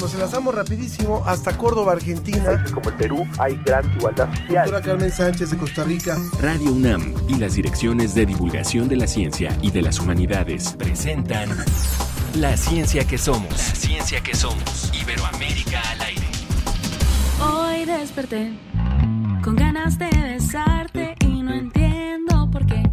Nos enlazamos rapidísimo hasta Córdoba, Argentina. Como el Perú hay gran igualdad social. Doctora Carmen Sánchez de Costa Rica. Radio UNAM y las direcciones de divulgación de la ciencia y de las humanidades presentan La ciencia que somos. La ciencia que somos. Iberoamérica al aire. Hoy desperté con ganas de besarte y no entiendo por qué.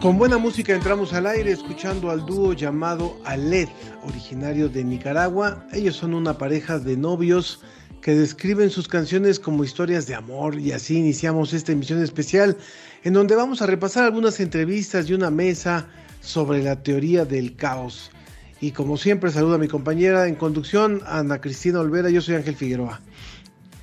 Con buena música entramos al aire escuchando al dúo llamado Aled, originario de Nicaragua. Ellos son una pareja de novios que describen sus canciones como historias de amor y así iniciamos esta emisión especial en donde vamos a repasar algunas entrevistas y una mesa sobre la teoría del caos. Y como siempre saludo a mi compañera en conducción, Ana Cristina Olvera, yo soy Ángel Figueroa.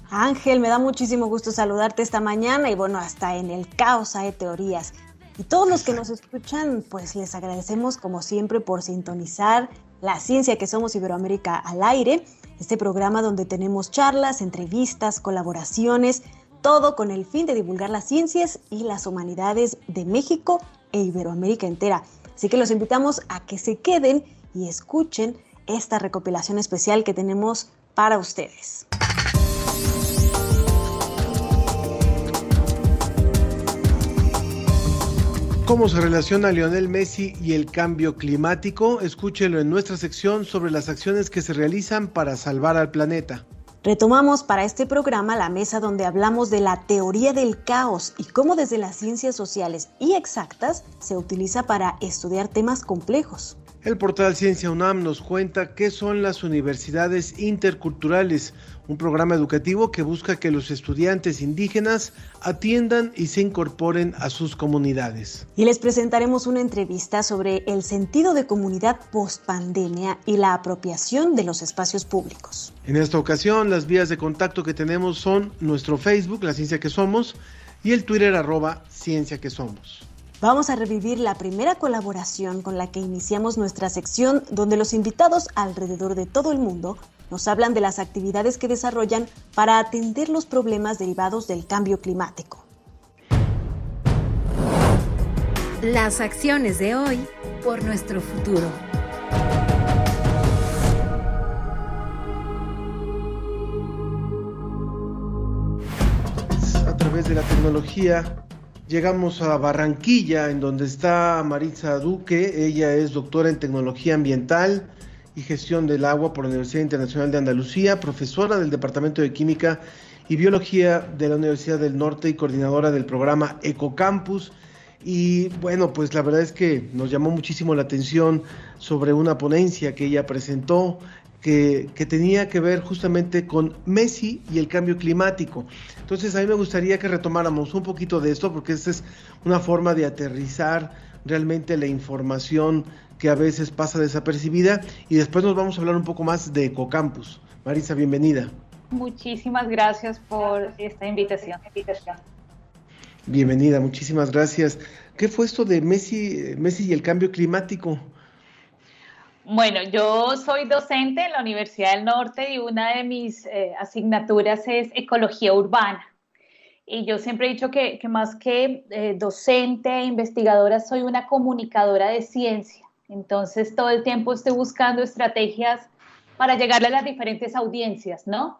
Ángel, me da muchísimo gusto saludarte esta mañana y bueno, hasta en el caos hay teorías. Y todos los que nos escuchan, pues les agradecemos como siempre por sintonizar la ciencia que somos Iberoamérica al aire, este programa donde tenemos charlas, entrevistas, colaboraciones, todo con el fin de divulgar las ciencias y las humanidades de México e Iberoamérica entera. Así que los invitamos a que se queden y escuchen esta recopilación especial que tenemos para ustedes. ¿Cómo se relaciona Lionel Messi y el cambio climático? Escúchelo en nuestra sección sobre las acciones que se realizan para salvar al planeta. Retomamos para este programa la mesa donde hablamos de la teoría del caos y cómo desde las ciencias sociales y exactas se utiliza para estudiar temas complejos. El portal Ciencia UNAM nos cuenta qué son las universidades interculturales, un programa educativo que busca que los estudiantes indígenas atiendan y se incorporen a sus comunidades. Y les presentaremos una entrevista sobre el sentido de comunidad post-pandemia y la apropiación de los espacios públicos. En esta ocasión, las vías de contacto que tenemos son nuestro Facebook, La Ciencia que Somos, y el Twitter arroba Ciencia que Somos. Vamos a revivir la primera colaboración con la que iniciamos nuestra sección donde los invitados alrededor de todo el mundo nos hablan de las actividades que desarrollan para atender los problemas derivados del cambio climático. Las acciones de hoy por nuestro futuro. A través de la tecnología llegamos a Barranquilla, en donde está Maritza Duque. Ella es doctora en tecnología ambiental y gestión del agua por la Universidad Internacional de Andalucía, profesora del Departamento de Química y Biología de la Universidad del Norte y coordinadora del programa Ecocampus. Y bueno, pues la verdad es que nos llamó muchísimo la atención sobre una ponencia que ella presentó que, que, tenía que ver justamente con Messi y el cambio climático. Entonces a mí me gustaría que retomáramos un poquito de esto porque esta es una forma de aterrizar realmente la información que a veces pasa desapercibida y después nos vamos a hablar un poco más de Ecocampus. Marisa, bienvenida. Muchísimas gracias por esta invitación. Bienvenida, muchísimas gracias. ¿Qué fue esto de Messi, Messi y el cambio climático? Bueno, yo soy docente en la Universidad del Norte y una de mis eh, asignaturas es ecología urbana. Y yo siempre he dicho que, más que eh, docente e investigadora, soy una comunicadora de ciencia. Entonces, todo el tiempo estoy buscando estrategias para llegarle a las diferentes audiencias, ¿no?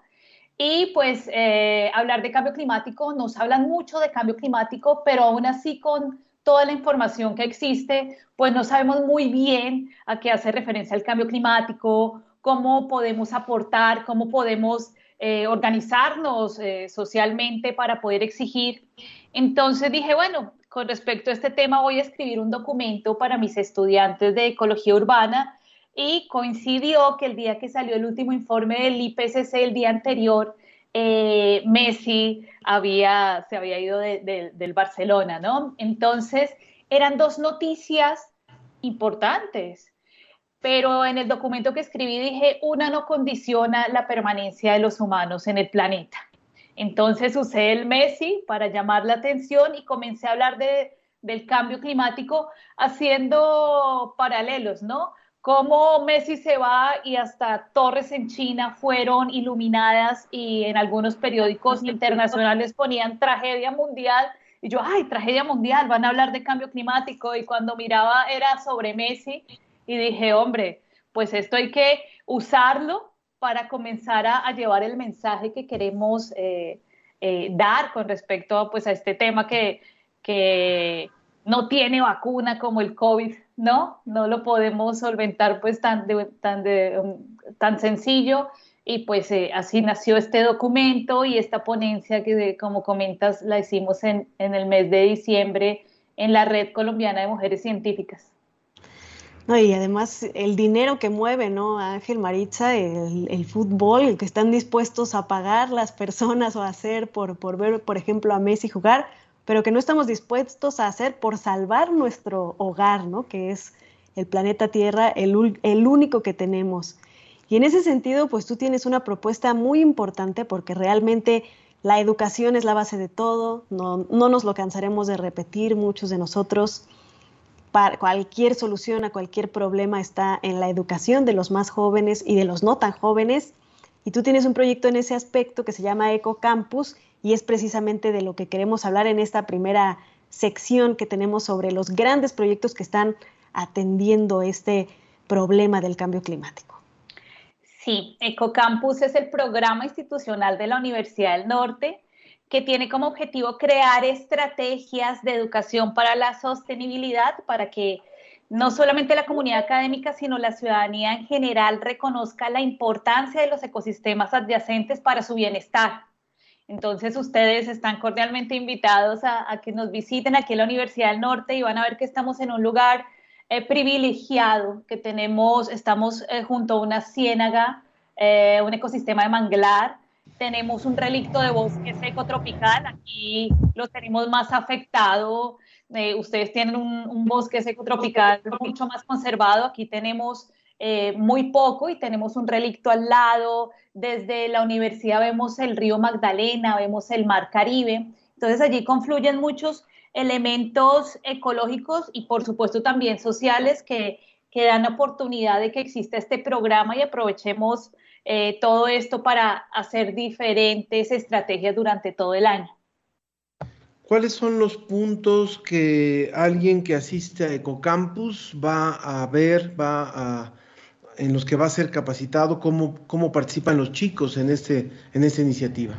Y pues eh, hablar de cambio climático, nos hablan mucho de cambio climático, pero aún así con toda la información que existe, pues no sabemos muy bien a qué hace referencia el cambio climático, cómo podemos aportar, cómo podemos eh, organizarnos eh, socialmente para poder exigir. Entonces dije, bueno, con respecto a este tema voy a escribir un documento para mis estudiantes de ecología urbana y coincidió que el día que salió el último informe del IPCC, el día anterior, eh, Messi había, se había ido de, de, del Barcelona, ¿no? Entonces, eran dos noticias importantes, pero en el documento que escribí dije, una no condiciona la permanencia de los humanos en el planeta. Entonces usé el Messi para llamar la atención y comencé a hablar de, del cambio climático haciendo paralelos, ¿no? Cómo Messi se va y hasta torres en China fueron iluminadas y en algunos periódicos internacionales ponían tragedia mundial. Y yo, ay, tragedia mundial, van a hablar de cambio climático. Y cuando miraba era sobre Messi y dije, hombre, pues esto hay que usarlo para comenzar a, llevar el mensaje que queremos eh, eh, dar con respecto pues, a este tema que, que no tiene vacuna como el COVID, ¿no? No lo podemos solventar pues tan, tan, tan sencillo y pues eh, así nació este documento y esta ponencia que como comentas la hicimos en, en el mes de diciembre en la Red Colombiana de Mujeres Científicas. No, y además el dinero que mueve, ¿no? Ángel Maritza, el, fútbol, el que están dispuestos a pagar las personas o a hacer por, por ver, por ejemplo, a Messi jugar, pero que no estamos dispuestos a hacer por salvar nuestro hogar, ¿no? Que es el planeta Tierra, el, único que tenemos. Y en ese sentido, pues tú tienes una propuesta muy importante porque realmente la educación es la base de todo, no, no nos lo cansaremos de repetir muchos de nosotros cualquier solución a cualquier problema está en la educación de los más jóvenes y de los no tan jóvenes. Y tú tienes un proyecto en ese aspecto que se llama Eco Campus y es precisamente de lo que queremos hablar en esta primera sección que tenemos sobre los grandes proyectos que están atendiendo este problema del cambio climático. Sí, EcoCampus es el programa institucional de la Universidad del Norte que tiene como objetivo crear estrategias de educación para la sostenibilidad, para que no solamente la comunidad académica, sino la ciudadanía en general reconozca la importancia de los ecosistemas adyacentes para su bienestar. Entonces, ustedes están cordialmente invitados a, que nos visiten aquí en la Universidad del Norte y van a ver que estamos en un lugar eh, privilegiado, que tenemos, estamos eh, junto a una ciénaga, eh, un ecosistema de manglar, tenemos un relicto de bosque seco tropical, aquí lo tenemos más afectado, eh, ustedes tienen un, bosque seco tropical mucho más conservado, aquí tenemos eh, muy poco y tenemos un relicto al lado, desde la universidad vemos el río Magdalena, vemos el mar Caribe, entonces allí confluyen muchos elementos ecológicos y por supuesto también sociales que, que dan oportunidad de que exista este programa y aprovechemos eh, todo esto para hacer diferentes estrategias durante todo el año. ¿Cuáles son los puntos que alguien que asiste a Ecocampus va a ver, va a, en los que va a ser capacitado, cómo, cómo participan los chicos en, este, en esta iniciativa?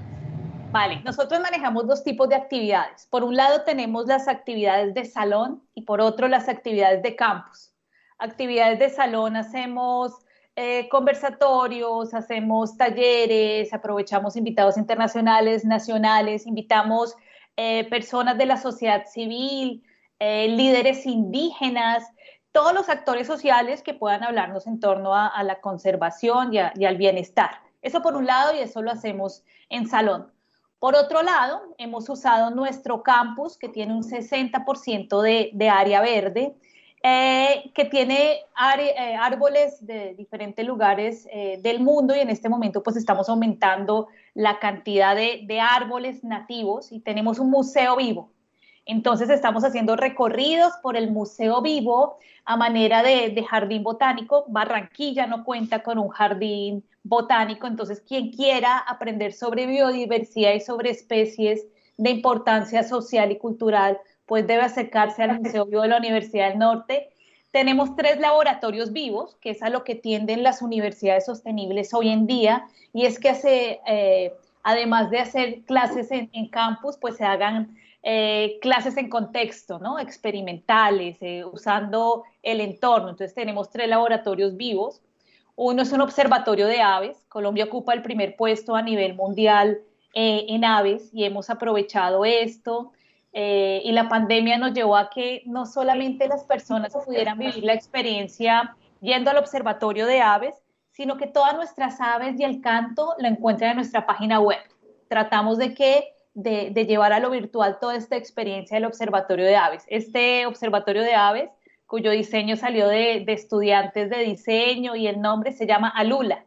Vale, nosotros manejamos dos tipos de actividades. Por un lado tenemos las actividades de salón y por otro las actividades de campus. Actividades de salón hacemos eh, conversatorios, hacemos talleres, aprovechamos invitados internacionales, nacionales, invitamos eh, personas de la sociedad civil, eh, líderes indígenas, todos los actores sociales que puedan hablarnos en torno a, la conservación y, al bienestar. Eso por un lado y eso lo hacemos en salón. Por otro lado, hemos usado nuestro campus que tiene un 60% de, de área verde eh, que tiene eh, árboles de diferentes lugares eh, del mundo y en este momento pues estamos aumentando la cantidad de, árboles nativos y tenemos un museo vivo. Entonces estamos haciendo recorridos por el museo vivo a manera de, jardín botánico. Barranquilla no cuenta con un jardín botánico, entonces quien quiera aprender sobre biodiversidad y sobre especies de importancia social y cultural pues debe acercarse al Museo Vivo de la Universidad del Norte. Tenemos tres laboratorios vivos, que es a lo que tienden las universidades sostenibles hoy en día, y es que eh, además de hacer clases en, campus, pues se hagan eh, clases en contexto, ¿no? Experimentales, eh, usando el entorno. Entonces tenemos tres laboratorios vivos. Uno es un observatorio de aves. Colombia ocupa el primer puesto a nivel mundial en aves y hemos aprovechado esto. Eh, y la pandemia nos llevó a que no solamente las personas pudieran vivir la experiencia yendo al observatorio de aves, sino que todas nuestras aves y el canto lo encuentran en nuestra página web. Tratamos de que de, llevar a lo virtual toda esta experiencia del observatorio de aves. Este observatorio de aves, cuyo diseño salió de, de estudiantes de diseño y el nombre se llama Alula.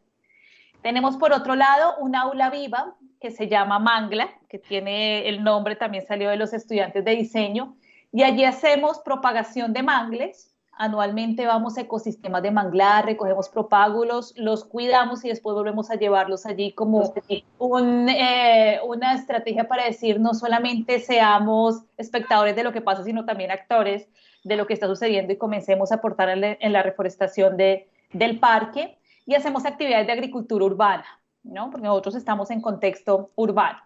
Tenemos por otro lado un aula viva que se llama Mangla, que tiene el nombre, también salió de los estudiantes de diseño, y allí hacemos propagación de mangles. Anualmente vamos a ecosistemas de manglar, recogemos propágulos, los cuidamos y después volvemos a llevarlos allí como un, eh, una estrategia para decir no solamente seamos espectadores de lo que pasa, sino también actores de lo que está sucediendo y comencemos a aportar en la reforestación de, del parque y hacemos actividades de agricultura urbana, ¿no? Porque nosotros estamos en contexto urbano.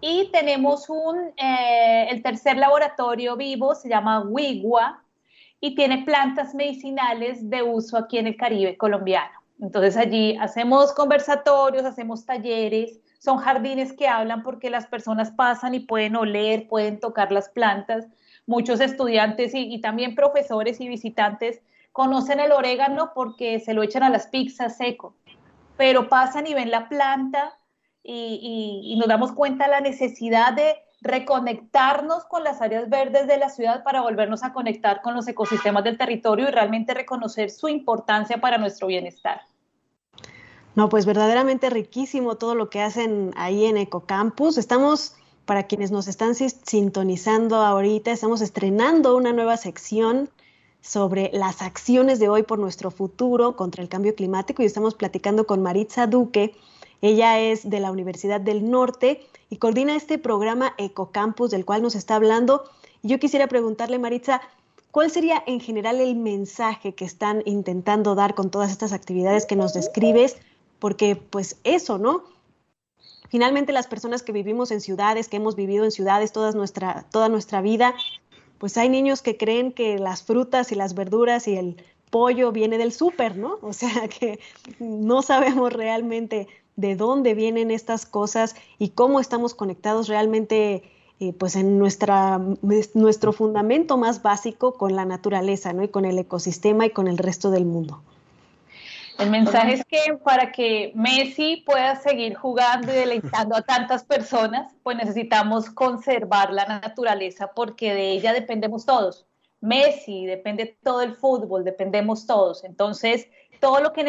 Y tenemos un, eh, el tercer laboratorio vivo, se llama WIGUA, y tiene plantas medicinales de uso aquí en el Caribe colombiano. Entonces allí hacemos conversatorios, hacemos talleres, son jardines que hablan porque las personas pasan y pueden oler, pueden tocar las plantas. Muchos estudiantes y, y también profesores y visitantes conocen el orégano porque se lo echan a las pizzas seco, pero pasan y ven la planta y, nos damos cuenta de la necesidad de reconectarnos con las áreas verdes de la ciudad para volvernos a conectar con los ecosistemas del territorio y realmente reconocer su importancia para nuestro bienestar. No, pues verdaderamente riquísimo todo lo que hacen ahí en Ecocampus. Estamos, para quienes nos están sintonizando ahorita, estamos estrenando una nueva sección sobre las acciones de hoy por nuestro futuro contra el cambio climático y estamos platicando con Maritza Duque. Ella es de la Universidad del Norte y coordina este programa Ecocampus del cual nos está hablando. Y yo quisiera preguntarle, Maritza, ¿cuál sería en general el mensaje que están intentando dar con todas estas actividades que nos describes? Porque pues eso, ¿no? Finalmente las personas que vivimos en ciudades, que hemos vivido en ciudades toda nuestra, toda nuestra vida, pues hay niños que creen que las frutas y las verduras y el pollo viene del súper, ¿no? O sea que no sabemos realmente de dónde vienen estas cosas y cómo estamos conectados realmente eh, pues en nuestra, nuestro fundamento más básico con la naturaleza, ¿no? Y con el ecosistema y con el resto del mundo. El mensaje es que para que Messi pueda seguir jugando y deleitando a tantas personas, pues necesitamos conservar la naturaleza porque de ella dependemos todos. Messi, depende todo el fútbol, dependemos todos. Entonces, todo lo que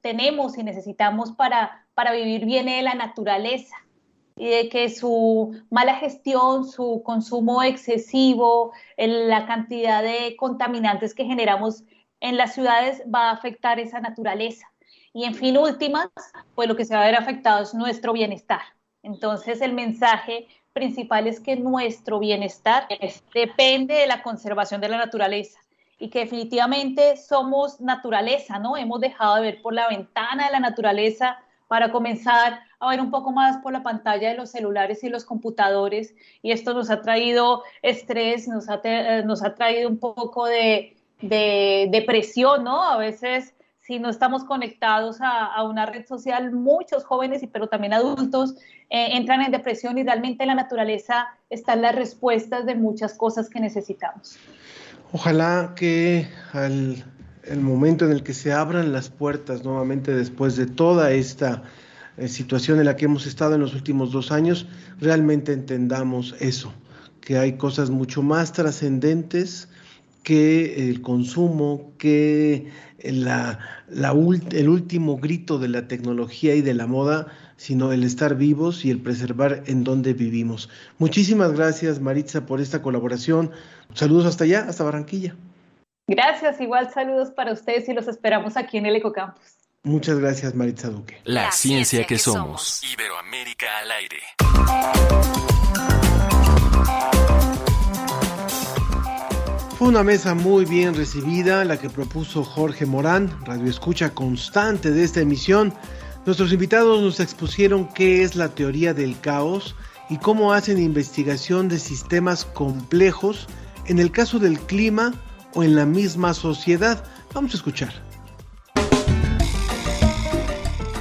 tenemos y necesitamos para, para vivir viene de la naturaleza y de que su mala gestión, su consumo excesivo, la cantidad de contaminantes que generamos en las ciudades va a afectar esa naturaleza. Y en fin, últimas, pues lo que se va a ver afectado es nuestro bienestar. Entonces, el mensaje principal es que nuestro bienestar depende de la conservación de la naturaleza y que definitivamente somos naturaleza, ¿no? Hemos dejado de ver por la ventana de la naturaleza para comenzar a ver un poco más por la pantalla de los celulares y los computadores y esto nos ha traído estrés, nos ha, eh, traído un poco de, de depresión, ¿no? A veces si no estamos conectados a, una red social, muchos jóvenes, pero también adultos, eh, entran en depresión y realmente en la naturaleza están las respuestas de muchas cosas que necesitamos. Ojalá que al momento en el que se abran las puertas nuevamente después de toda esta eh, situación en la que hemos estado en los últimos dos años, realmente entendamos eso, que hay cosas mucho más trascendentes que el consumo, que la, el último grito de la tecnología y de la moda, sino el estar vivos y el preservar en donde vivimos. Muchísimas gracias, Maritza, por esta colaboración. Saludos hasta allá, hasta Barranquilla. Gracias, igual saludos para ustedes y los esperamos aquí en el Ecocampus. Muchas gracias, Maritza Duque. La, ciencia, que, somos. Iberoamérica al aire. Fue una mesa muy bien recibida, la que propuso Jorge Morán, radio escucha constante de esta emisión. Nuestros invitados nos expusieron qué es la teoría del caos y cómo hacen investigación de sistemas complejos en el caso del clima o en la misma sociedad. Vamos a escuchar.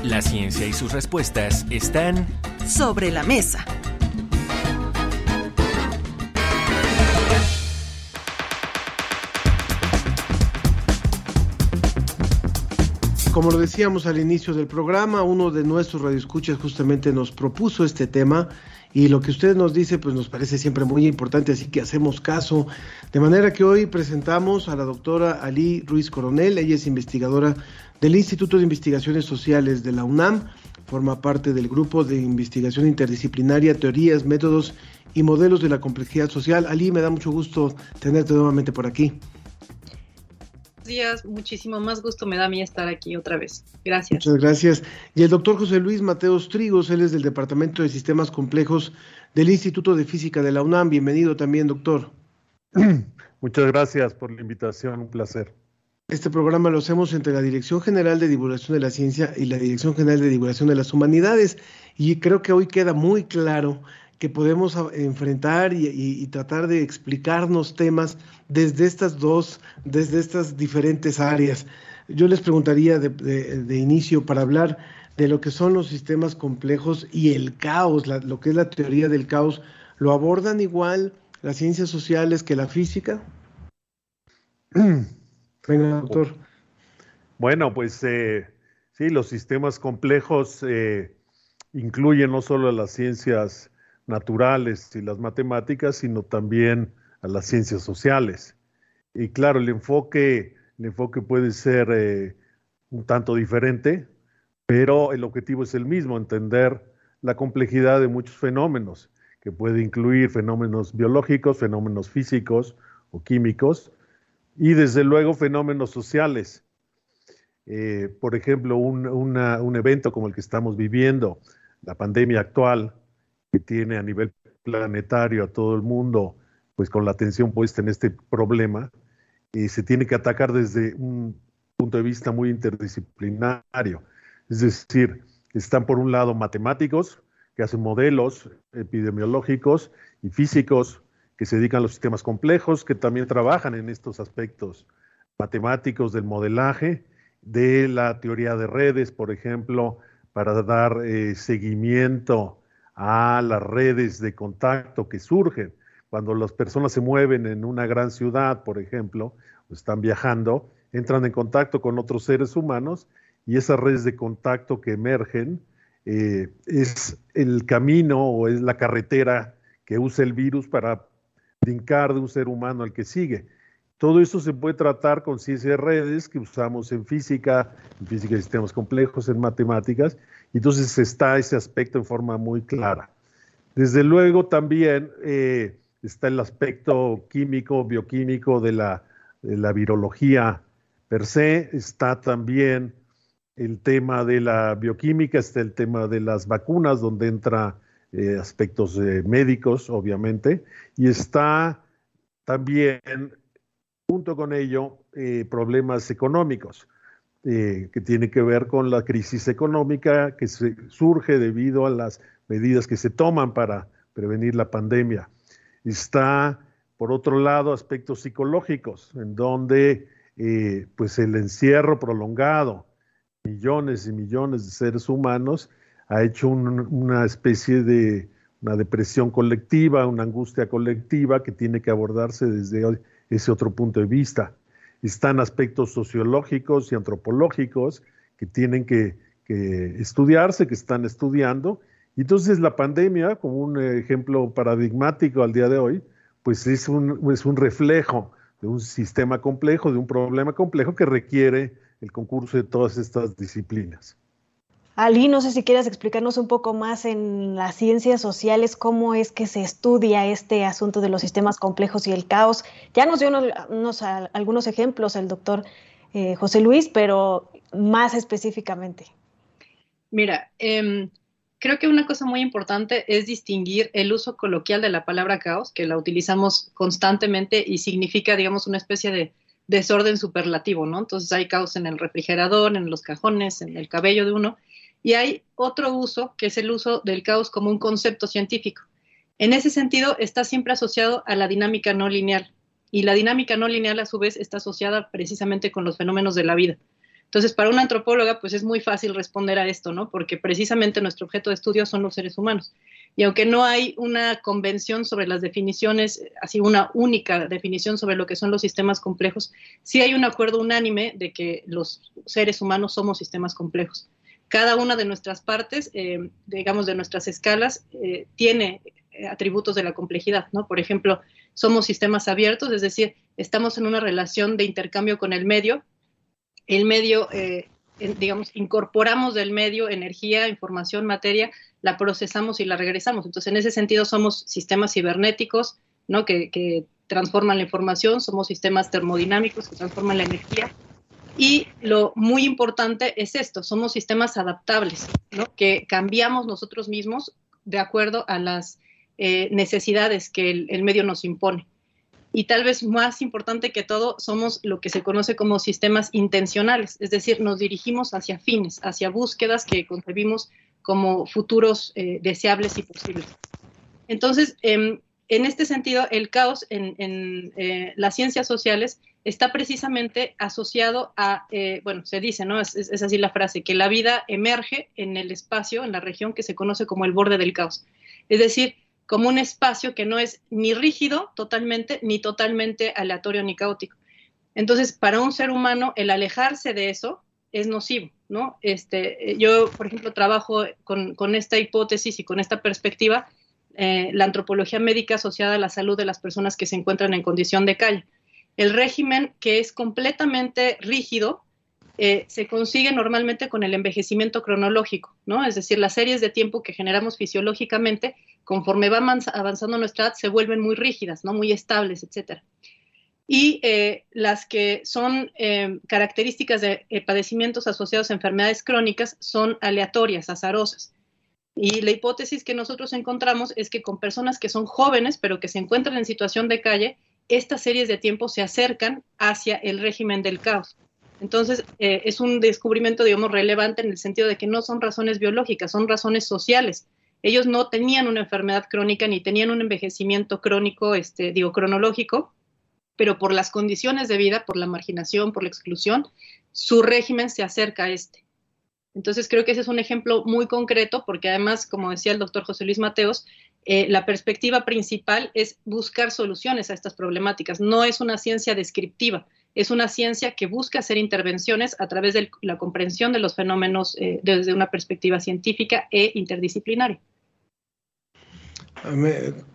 La ciencia y sus respuestas están sobre la mesa. Como lo decíamos al inicio del programa, uno de nuestros radioescuchas justamente nos propuso este tema y lo que usted nos dice pues nos parece siempre muy importante, así que hacemos caso. De manera que hoy presentamos a la doctora Ali Ruiz Coronel, ella es investigadora del Instituto de Investigaciones Sociales de la UNAM, forma parte del grupo de investigación interdisciplinaria, teorías, métodos y modelos de la complejidad social. Ali, me da mucho gusto tenerte nuevamente por aquí. Días, muchísimo más gusto me da a mí estar aquí otra vez. Gracias. Muchas gracias. Y el doctor José Luis Mateos Trigos, él es del Departamento de Sistemas Complejos del Instituto de Física de la UNAM. Bienvenido también, doctor. Muchas gracias por la invitación, un placer. Este programa lo hacemos entre la Dirección General de Divulgación de la Ciencia y la Dirección General de Divulgación de las Humanidades. Y creo que hoy queda muy claro que podemos enfrentar y, tratar de explicarnos temas desde estas dos, desde estas diferentes áreas. Yo les preguntaría de, inicio para hablar de lo que son los sistemas complejos y el caos, lo que es la teoría del caos. ¿Lo abordan igual las ciencias sociales que la física? Venga, doctor. Bueno, pues eh, sí, los sistemas complejos eh, incluyen no solo las ciencias naturales y las matemáticas, sino también a las ciencias sociales. Y claro, el enfoque, puede ser eh, un tanto diferente, pero el objetivo es el mismo, entender la complejidad de muchos fenómenos, que puede incluir fenómenos biológicos, fenómenos físicos o químicos, y desde luego fenómenos sociales. Eh, por ejemplo, un, evento como el que estamos viviendo, la pandemia actual, tiene a nivel planetario a todo el mundo, pues con la atención puesta en este problema, y se tiene que atacar desde un punto de vista muy interdisciplinario. Es decir, están por un lado matemáticos, que hacen modelos epidemiológicos y físicos que se dedican a los sistemas complejos, que también trabajan en estos aspectos matemáticos del modelaje, de la teoría de redes, por ejemplo, para dar eh, seguimiento a las redes de contacto que surgen. Cuando las personas se mueven en una gran ciudad, por ejemplo, o están viajando, entran en contacto con otros seres humanos y esas redes de contacto que emergen eh, es el camino o es la carretera que usa el virus para brincar de un ser humano al que sigue. Todo eso se puede tratar con ciencia de redes que usamos en física, en física de sistemas complejos, en matemáticas, entonces está ese aspecto en forma muy clara. Desde luego también eh, está el aspecto químico, bioquímico de la, de la virología per se, está también el tema de la bioquímica, está el tema de las vacunas, donde entra eh, aspectos eh, médicos, obviamente, y está también, junto con ello, problemas económicos, que tiene que ver con la crisis económica que surge debido a las medidas que se toman para prevenir la pandemia. Está, por otro lado, aspectos psicológicos, en donde pues el encierro prolongado, millones y millones de seres humanos, ha hecho una especie de una depresión colectiva, una angustia colectiva que tiene que abordarse desde ese otro punto de vista. Están aspectos sociológicos y antropológicos que tienen que, estudiarse, que están estudiando. Y entonces la pandemia, como un ejemplo paradigmático al día de hoy, pues es un, es un reflejo de un sistema complejo, de un problema complejo que requiere el concurso de todas estas disciplinas. Ali, no sé si quieres explicarnos un poco más en las ciencias sociales cómo es que se estudia este asunto de los sistemas complejos y el caos. Ya nos dio unos, algunos ejemplos el doctor eh, José Luis, pero más específicamente. Mira, em, creo que una cosa muy importante es distinguir el uso coloquial de la palabra caos, que la utilizamos constantemente y significa, digamos, una especie de desorden superlativo, ¿no? Entonces hay caos en el refrigerador, en los cajones, en el cabello de uno, y hay otro uso, que es el uso del caos como un concepto científico. En ese sentido, está siempre asociado a la dinámica no lineal. Y la dinámica no lineal, a su vez, está asociada precisamente con los fenómenos de la vida. Entonces, para una antropóloga, pues es muy fácil responder a esto, ¿no? Porque precisamente nuestro objeto de estudio son los seres humanos. Y aunque no hay una convención sobre las definiciones, así una única definición sobre lo que son los sistemas complejos, sí hay un acuerdo unánime de que los seres humanos somos sistemas complejos cada una de nuestras partes, eh, digamos, de nuestras escalas, eh, tiene eh, atributos de la complejidad, ¿no? Por ejemplo, somos sistemas abiertos, es decir, estamos en una relación de intercambio con el medio. El medio digamos, incorporamos del medio energía, información, materia, la procesamos y la regresamos. Entonces, en ese sentido, somos sistemas cibernéticos, ¿no? Que, que transforman la información, somos sistemas termodinámicos que transforman la energía. Y lo muy importante es esto, somos sistemas adaptables, que cambiamos nosotros mismos de acuerdo a las eh, necesidades que el, el medio nos impone y tal vez más importante que todo, somos lo que se conoce como sistemas intencionales, es decir, nos dirigimos hacia fines, hacia búsquedas que concebimos como futuros eh, deseables y posibles. Entonces, em, en este sentido, el caos en, eh, las ciencias sociales está precisamente asociado a, eh, bueno, se dice, ¿no? Es, así la frase, que la vida emerge en el espacio, en la región que se conoce como el borde del caos. Es decir, como un espacio que no es ni rígido totalmente, ni totalmente aleatorio ni caótico. Entonces, para un ser humano, el alejarse de eso es nocivo, ¿no? Este, yo, por ejemplo, trabajo con, con esta hipótesis y con esta perspectiva, eh, la antropología médica asociada a la salud de las personas que se encuentran en condición de calle. El régimen que es completamente rígido eh, se consigue normalmente con el envejecimiento cronológico, ¿no? Es decir, las series de tiempo que generamos fisiológicamente, conforme va avanzando nuestra edad, se vuelven muy rígidas, ¿no? Muy estables, etcétera. Y eh, las que son eh, características de padecimientos asociados a enfermedades crónicas son aleatorias, azarosas. Y la hipótesis que nosotros encontramos es que con personas que son jóvenes, pero que se encuentran en situación de calle, estas series de tiempo se acercan hacia el régimen del caos. Entonces, eh, es un descubrimiento, digamos, relevante en el sentido de que no son razones biológicas, son razones sociales. Ellos no tenían una enfermedad crónica ni tenían un envejecimiento crónico, este, digo, cronológico, pero por las condiciones de vida, por la marginación, por la exclusión, su régimen se acerca a este. Entonces, creo que ese es un ejemplo muy concreto, porque además, como decía el doctor José Luis Mateos, eh, la perspectiva principal es buscar soluciones a estas problemáticas. No es una ciencia descriptiva, es una ciencia que busca hacer intervenciones a través de la comprensión de los fenómenos eh, desde una perspectiva científica e interdisciplinaria.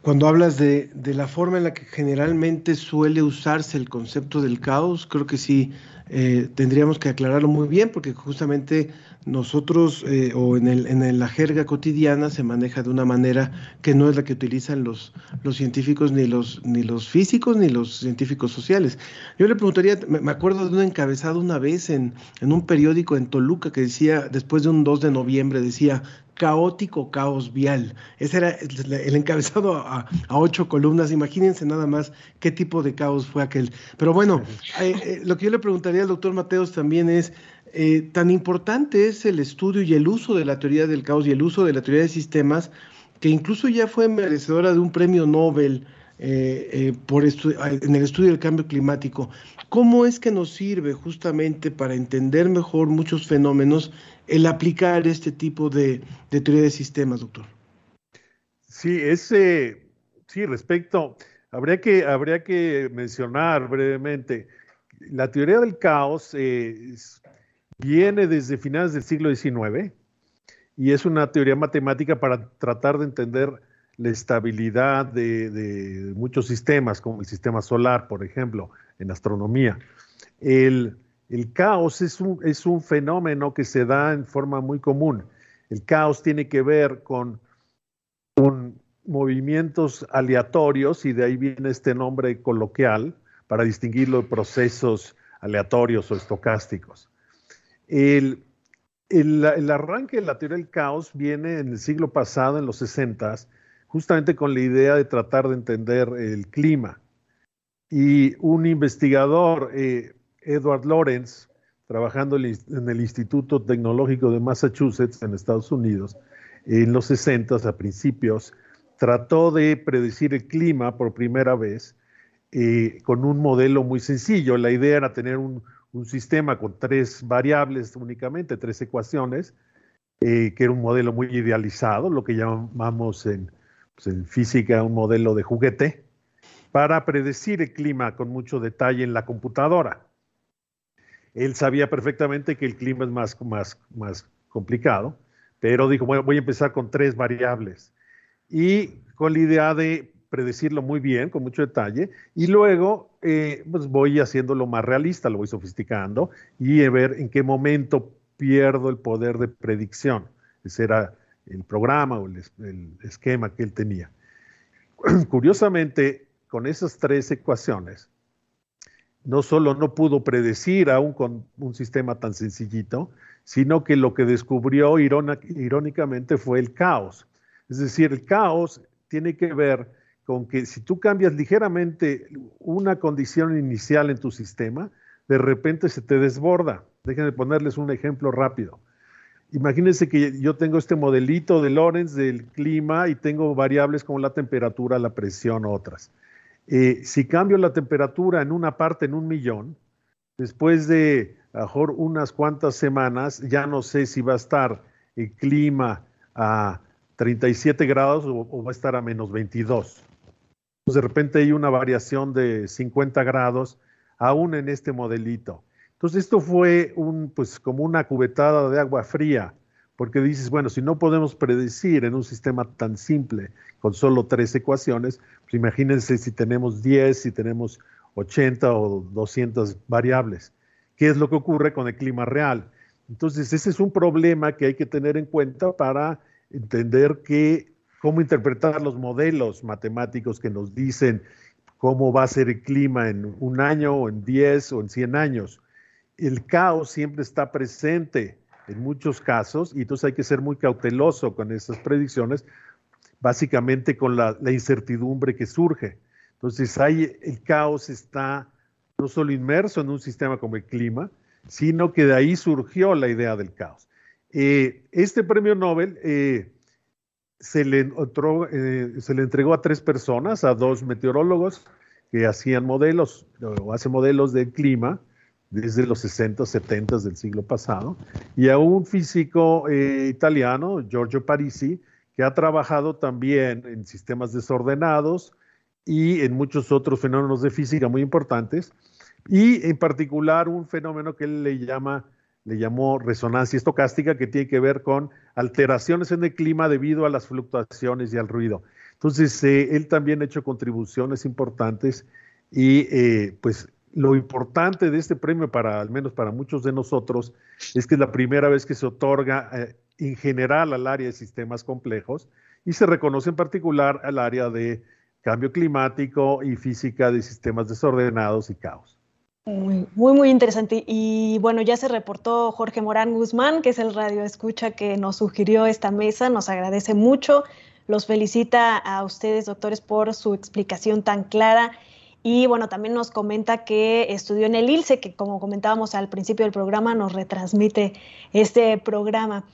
Cuando hablas de, la forma en la que generalmente suele usarse el concepto del caos, creo que sí eh, tendríamos que aclararlo muy bien, porque justamente nosotros eh, o en, el, en la jerga cotidiana se maneja de una manera que no es la que utilizan los, los científicos, ni los, ni los físicos, ni los científicos sociales. Yo le preguntaría, me acuerdo de un encabezado una vez en, en un periódico en Toluca que decía, después de un 2 de noviembre, decía, caótico caos vial. Ese era el encabezado a, ocho columnas. Imagínense nada más qué tipo de caos fue aquel. Pero bueno, eh, eh, lo que yo le preguntaría al doctor Mateos también es, eh, tan importante es el estudio y el uso de la teoría del caos y el uso de la teoría de sistemas, que incluso ya fue merecedora de un premio Nobel por en el estudio del cambio climático. ¿Cómo es que nos sirve justamente para entender mejor muchos fenómenos el aplicar este tipo de, teoría de sistemas, doctor? Sí, ese, sí, respecto, habría que, habría que mencionar brevemente, la teoría del caos eh, viene desde finales del siglo XIX y es una teoría matemática para tratar de entender la estabilidad de, de, muchos sistemas, como el sistema solar, por ejemplo, en astronomía. El, el caos es un, es un fenómeno que se da en forma muy común. El caos tiene que ver con, con movimientos aleatorios y de ahí viene este nombre coloquial para distinguirlo de procesos aleatorios o estocásticos. El, el, arranque de la teoría del caos viene en el siglo pasado, en los 60, justamente con la idea de tratar de entender el clima. Y un investigador, eh, Edward Lawrence, trabajando en el Instituto Tecnológico de Massachusetts en Estados Unidos, en los 60 a principios, trató de predecir el clima por primera vez eh, con un modelo muy sencillo. La idea era tener un, sistema con tres variables únicamente, tres ecuaciones, eh, que era un modelo muy idealizado, lo que llamamos pues, en física un modelo de juguete, para predecir el clima con mucho detalle en la computadora. Él sabía perfectamente que el clima es más, más, más complicado, pero dijo, bueno, voy a empezar con tres variables. Y con la idea de predecirlo muy bien, con mucho detalle, y luego eh, pues voy haciéndolo más realista, lo voy sofisticando y ver en qué momento pierdo el poder de predicción. Ese era el programa o el, el esquema que él tenía. Curiosamente, con esas tres ecuaciones, no solo no pudo predecir aún con un sistema tan sencillito, sino que lo que descubrió irónicamente fue el caos. Es decir, el caos tiene que ver con que si tú cambias ligeramente una condición inicial en tu sistema, de repente se te desborda. Déjenme ponerles un ejemplo rápido. Imagínense que yo tengo este modelito de Lorenz del clima y tengo variables como la temperatura, la presión, otras. Eh, si cambio la temperatura en una parte en un millón, después de mejor unas cuantas semanas, ya no sé si va a estar el clima a 37 grados o, va a estar a menos 22. Pues de repente hay una variación de 50 grados aún en este modelito. Entonces esto fue pues como una cubetada de agua fría, porque dices, bueno, si no podemos predecir en un sistema tan simple con solo tres ecuaciones, pues imagínense si tenemos 10, si tenemos 80 o 200 variables. ¿Qué es lo que ocurre con el clima real? Entonces, ese es un problema que hay que tener en cuenta para entender que, cómo interpretar los modelos matemáticos que nos dicen cómo va a ser el clima en un año o en 10 o en 100 años. El caos siempre está presente en muchos casos y entonces hay que ser muy cauteloso con esas predicciones, básicamente con la, incertidumbre que surge. Entonces, hay, el caos está no solo inmerso en un sistema como el clima, sino que de ahí surgió la idea del caos. Eh, este premio Nobel eh, se, le eh, se, le entregó a tres personas, a dos meteorólogos que hacían modelos o hacen modelos del clima desde los 60, 70 del siglo pasado, y a un físico italiano, Giorgio Parisi, que ha trabajado también en sistemas desordenados y en muchos otros fenómenos de física muy importantes y en particular un fenómeno que él le llama le llamó resonancia estocástica que tiene que ver con alteraciones en el clima debido a las fluctuaciones y al ruido. Entonces, eh, él también ha hecho contribuciones importantes y eh, pues lo importante de este premio, para al menos para muchos de nosotros, es que es la primera vez que se otorga eh, en general al área de sistemas complejos y se reconoce en particular al área de cambio climático y física de sistemas desordenados y caos. Muy, muy, interesante. Y bueno, ya se reportó Jorge Morán Guzmán, que es el radio escucha que nos sugirió esta mesa. Nos agradece mucho. Los felicita a ustedes, doctores, por su explicación tan clara. Y bueno, también nos comenta que estudió en el ILSE, que como comentábamos al principio del programa, nos retransmite este programa.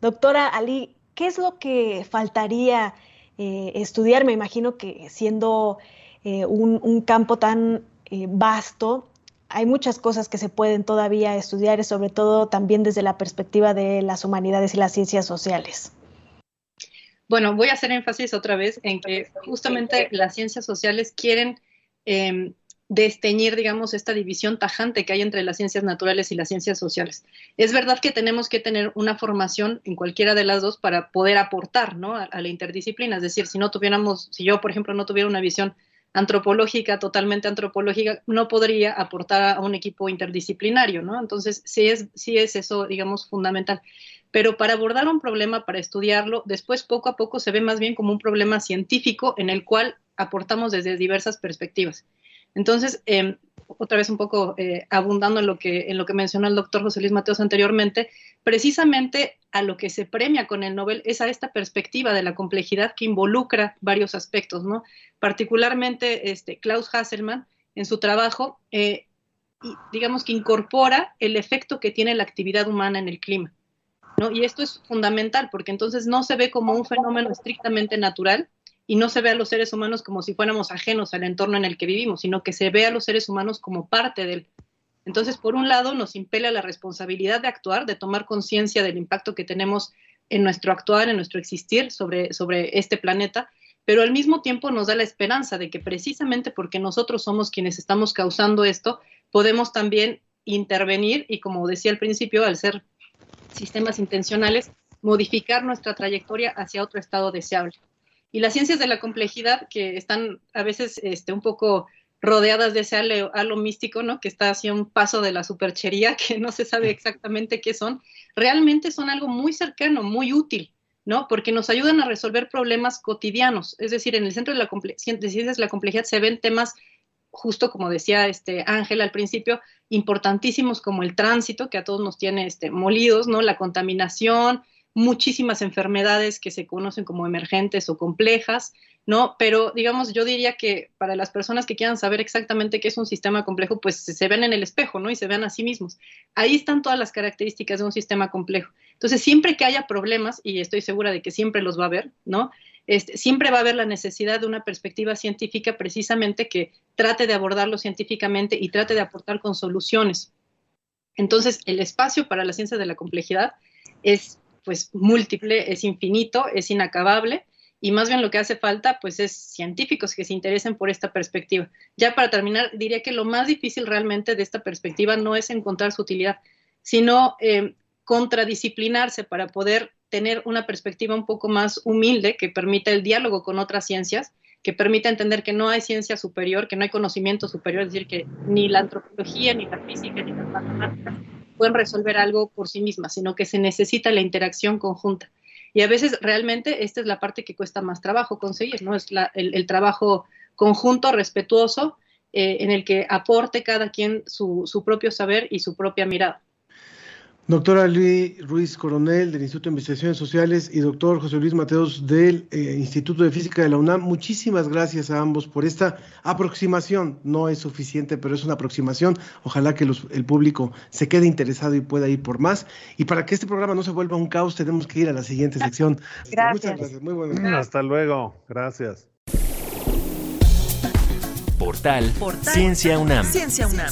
Doctora Ali, ¿qué es lo que faltaría eh, estudiar? Me imagino que siendo eh, un, campo tan eh, vasto, hay muchas cosas que se pueden todavía estudiar, sobre todo también desde la perspectiva de las humanidades y las ciencias sociales. Bueno, voy a hacer énfasis otra vez en que justamente las ciencias sociales quieren eh, desteñir, digamos, esta división tajante que hay entre las ciencias naturales y las ciencias sociales. Es verdad que tenemos que tener una formación en cualquiera de las dos para poder aportar ¿no? a, a la interdisciplina. Es decir, si no tuviéramos, si yo, por ejemplo, no tuviera una visión antropológica, totalmente antropológica, no podría aportar a un equipo interdisciplinario, ¿no? Entonces, sí es, sí es eso, digamos, fundamental. Pero para abordar un problema, para estudiarlo, después poco a poco se ve más bien como un problema científico en el cual aportamos desde diversas perspectivas. Entonces, em, otra vez un poco eh, abundando en lo, que, en lo que mencionó el doctor José Luis Mateos anteriormente, precisamente a lo que se premia con el Nobel es a esta perspectiva de la complejidad que involucra varios aspectos, ¿no? Particularmente este, Klaus Hasselmann en su trabajo, eh, digamos que incorpora el efecto que tiene la actividad humana en el clima. ¿no? Y esto es fundamental porque entonces no se ve como un fenómeno estrictamente natural y no se ve a los seres humanos como si fuéramos ajenos al entorno en el que vivimos, sino que se ve a los seres humanos como parte del. Entonces, por un lado, nos impele la responsabilidad de actuar, de tomar conciencia del impacto que tenemos en nuestro actuar, en nuestro existir sobre, sobre este planeta, pero al mismo tiempo nos da la esperanza de que precisamente porque nosotros somos quienes estamos causando esto, podemos también intervenir y, como decía al principio, al ser sistemas intencionales, modificar nuestra trayectoria hacia otro estado deseable. Y las ciencias de la complejidad, que están a veces este, un poco rodeadas de ese halo, místico, ¿no? Que está hacia un paso de la superchería, que no se sabe exactamente qué son, realmente son algo muy cercano, muy útil, ¿no? Porque nos ayudan a resolver problemas cotidianos. Es decir, en el centro de la, de la complejidad se ven temas, justo como decía este Ángel al principio, importantísimos como el tránsito, que a todos nos tiene este, molidos, ¿no? La contaminación, muchísimas enfermedades que se conocen como emergentes o complejas, ¿no? Pero digamos, yo diría que para las personas que quieran saber exactamente qué es un sistema complejo, pues se ven en el espejo, ¿no? Y se ven a sí mismos. Ahí están todas las características de un sistema complejo. Entonces, siempre que haya problemas, y estoy segura de que siempre los va a haber, ¿no? Este, siempre va a haber la necesidad de una perspectiva científica precisamente que trate de abordarlo científicamente y trate de aportar con soluciones. Entonces, el espacio para la ciencia de la complejidad es pues múltiple, es infinito, es inacabable y más bien lo que hace falta pues es científicos que se interesen por esta perspectiva. Ya para terminar, diría que lo más difícil realmente de esta perspectiva no es encontrar su utilidad, sino eh, contradisciplinarse para poder tener una perspectiva un poco más humilde que permita el diálogo con otras ciencias, que permita entender que no hay ciencia superior, que no hay conocimiento superior, es decir, que ni la antropología, ni la física, ni las matemáticas pueden resolver algo por sí mismas, sino que se necesita la interacción conjunta. Y a veces realmente esta es la parte que cuesta más trabajo conseguir, ¿no? Es el, trabajo conjunto, respetuoso, eh, en el que aporte cada quien su, su propio saber y su propia mirada. Doctora Luis Ruiz Coronel del Instituto de Investigaciones Sociales y doctor José Luis Mateos del eh, Instituto de Física de la UNAM, muchísimas gracias a ambos por esta aproximación. No es suficiente, pero es una aproximación. Ojalá que el público se quede interesado y pueda ir por más. Y para que este programa no se vuelva un caos, tenemos que ir a la siguiente sección. Gracias. Muchas gracias. Muy buenas. Mm, hasta luego. Gracias. Portal, Portal. Ciencia UNAM. Ciencia UNAM.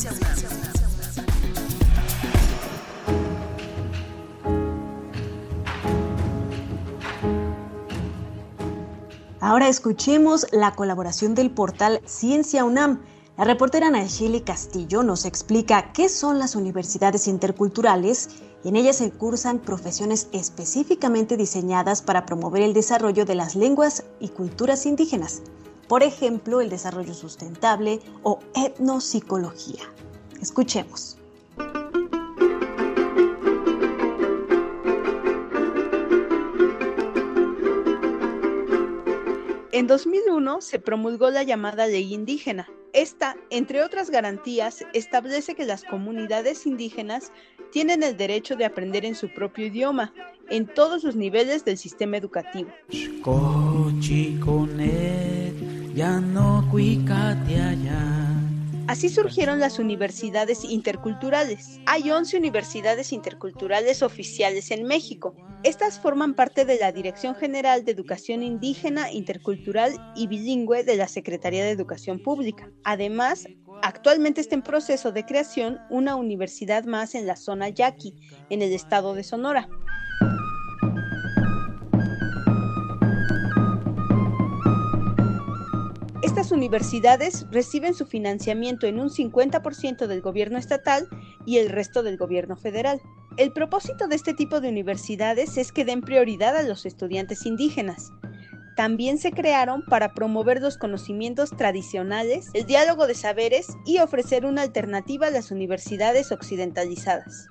Ahora escuchemos la colaboración del portal Ciencia UNAM. La reportera Nacheli Castillo nos explica qué son las universidades interculturales y en ellas se cursan profesiones específicamente diseñadas para promover el desarrollo de las lenguas y culturas indígenas, por ejemplo, el desarrollo sustentable o etnopsicología. Escuchemos. En 2001 se promulgó la llamada Ley Indígena. Esta, entre otras garantías, establece que las comunidades indígenas tienen el derecho de aprender en su propio idioma, en todos los niveles del sistema educativo. Así surgieron las universidades interculturales. Hay 11 universidades interculturales oficiales en México. Estas forman parte de la Dirección General de Educación Indígena, Intercultural y Bilingüe de la Secretaría de Educación Pública. Además, actualmente está en proceso de creación una universidad más en la zona Yaqui, en el estado de Sonora. Universidades reciben su financiamiento en un 50% del gobierno estatal y el resto del gobierno federal. El propósito de este tipo de universidades es que den prioridad a los estudiantes indígenas. También se crearon para promover los conocimientos tradicionales, el diálogo de saberes y ofrecer una alternativa a las universidades occidentalizadas.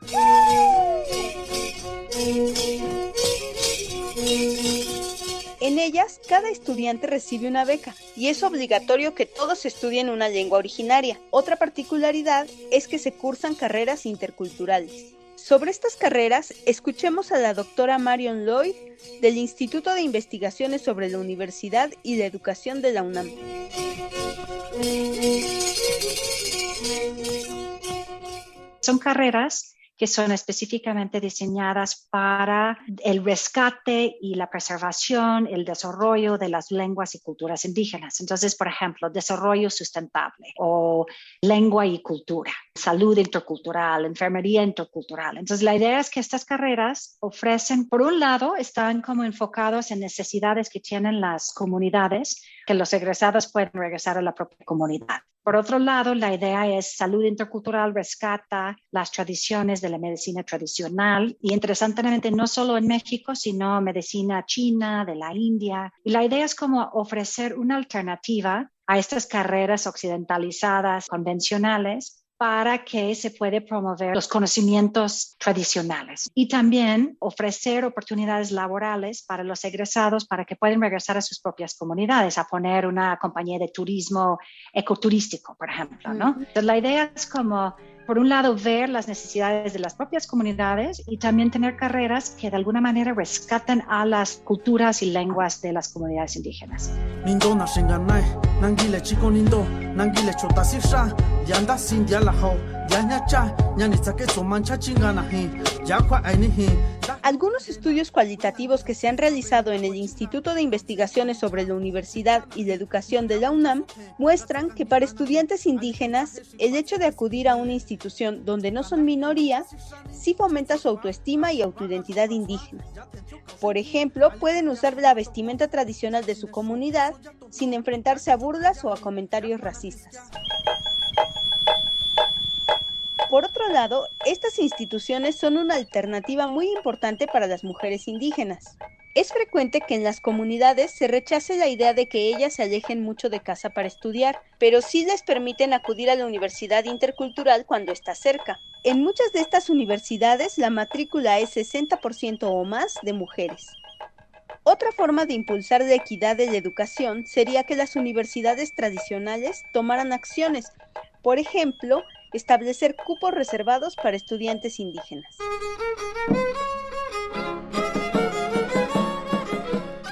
En ellas, cada estudiante recibe una beca y es obligatorio que todos estudien una lengua originaria. Otra particularidad es que se cursan carreras interculturales. Sobre estas carreras, escuchemos a la doctora Marion Lloyd del Instituto de Investigaciones sobre la Universidad y la Educación de la UNAM. Son carreras que son específicamente diseñadas para el rescate y la preservación, el desarrollo de las lenguas y culturas indígenas. Entonces, por ejemplo, desarrollo sustentable o lengua y cultura, salud intercultural, enfermería intercultural. Entonces, la idea es que estas carreras ofrecen, por un lado, están como enfocados en necesidades que tienen las comunidades, que los egresados pueden regresar a la propia comunidad. Por otro lado, la idea es salud intercultural rescata las tradiciones de la medicina tradicional y interesantemente no solo en México, sino medicina china, de la India. Y la idea es como ofrecer una alternativa a estas carreras occidentalizadas, convencionales, para que se puede promover los conocimientos tradicionales y también ofrecer oportunidades laborales para los egresados para que puedan regresar a sus propias comunidades, a poner una compañía de turismo ecoturístico, por ejemplo, ¿no? Entonces, la idea es como por un lado, ver las necesidades de las propias comunidades y también tener carreras que de alguna manera rescaten a las culturas y lenguas de las comunidades indígenas. Algunos estudios cualitativos que se han realizado en el Instituto de Investigaciones sobre la Universidad y la Educación de la UNAM muestran que para estudiantes indígenas el hecho de acudir a una institución donde no son minoría sí fomenta su autoestima y autoidentidad indígena. Por ejemplo, pueden usar la vestimenta tradicional de su comunidad sin enfrentarse a burlas o a comentarios racistas. Por otro lado, estas instituciones son una alternativa muy importante para las mujeres indígenas. Es frecuente que en las comunidades se rechace la idea de que ellas se alejen mucho de casa para estudiar, pero sí les permiten acudir a la universidad intercultural cuando está cerca. En muchas de estas universidades la matrícula es 60% o más de mujeres. Otra forma de impulsar la equidad de la educación sería que las universidades tradicionales tomaran acciones, por ejemplo, establecer cupos reservados para estudiantes indígenas.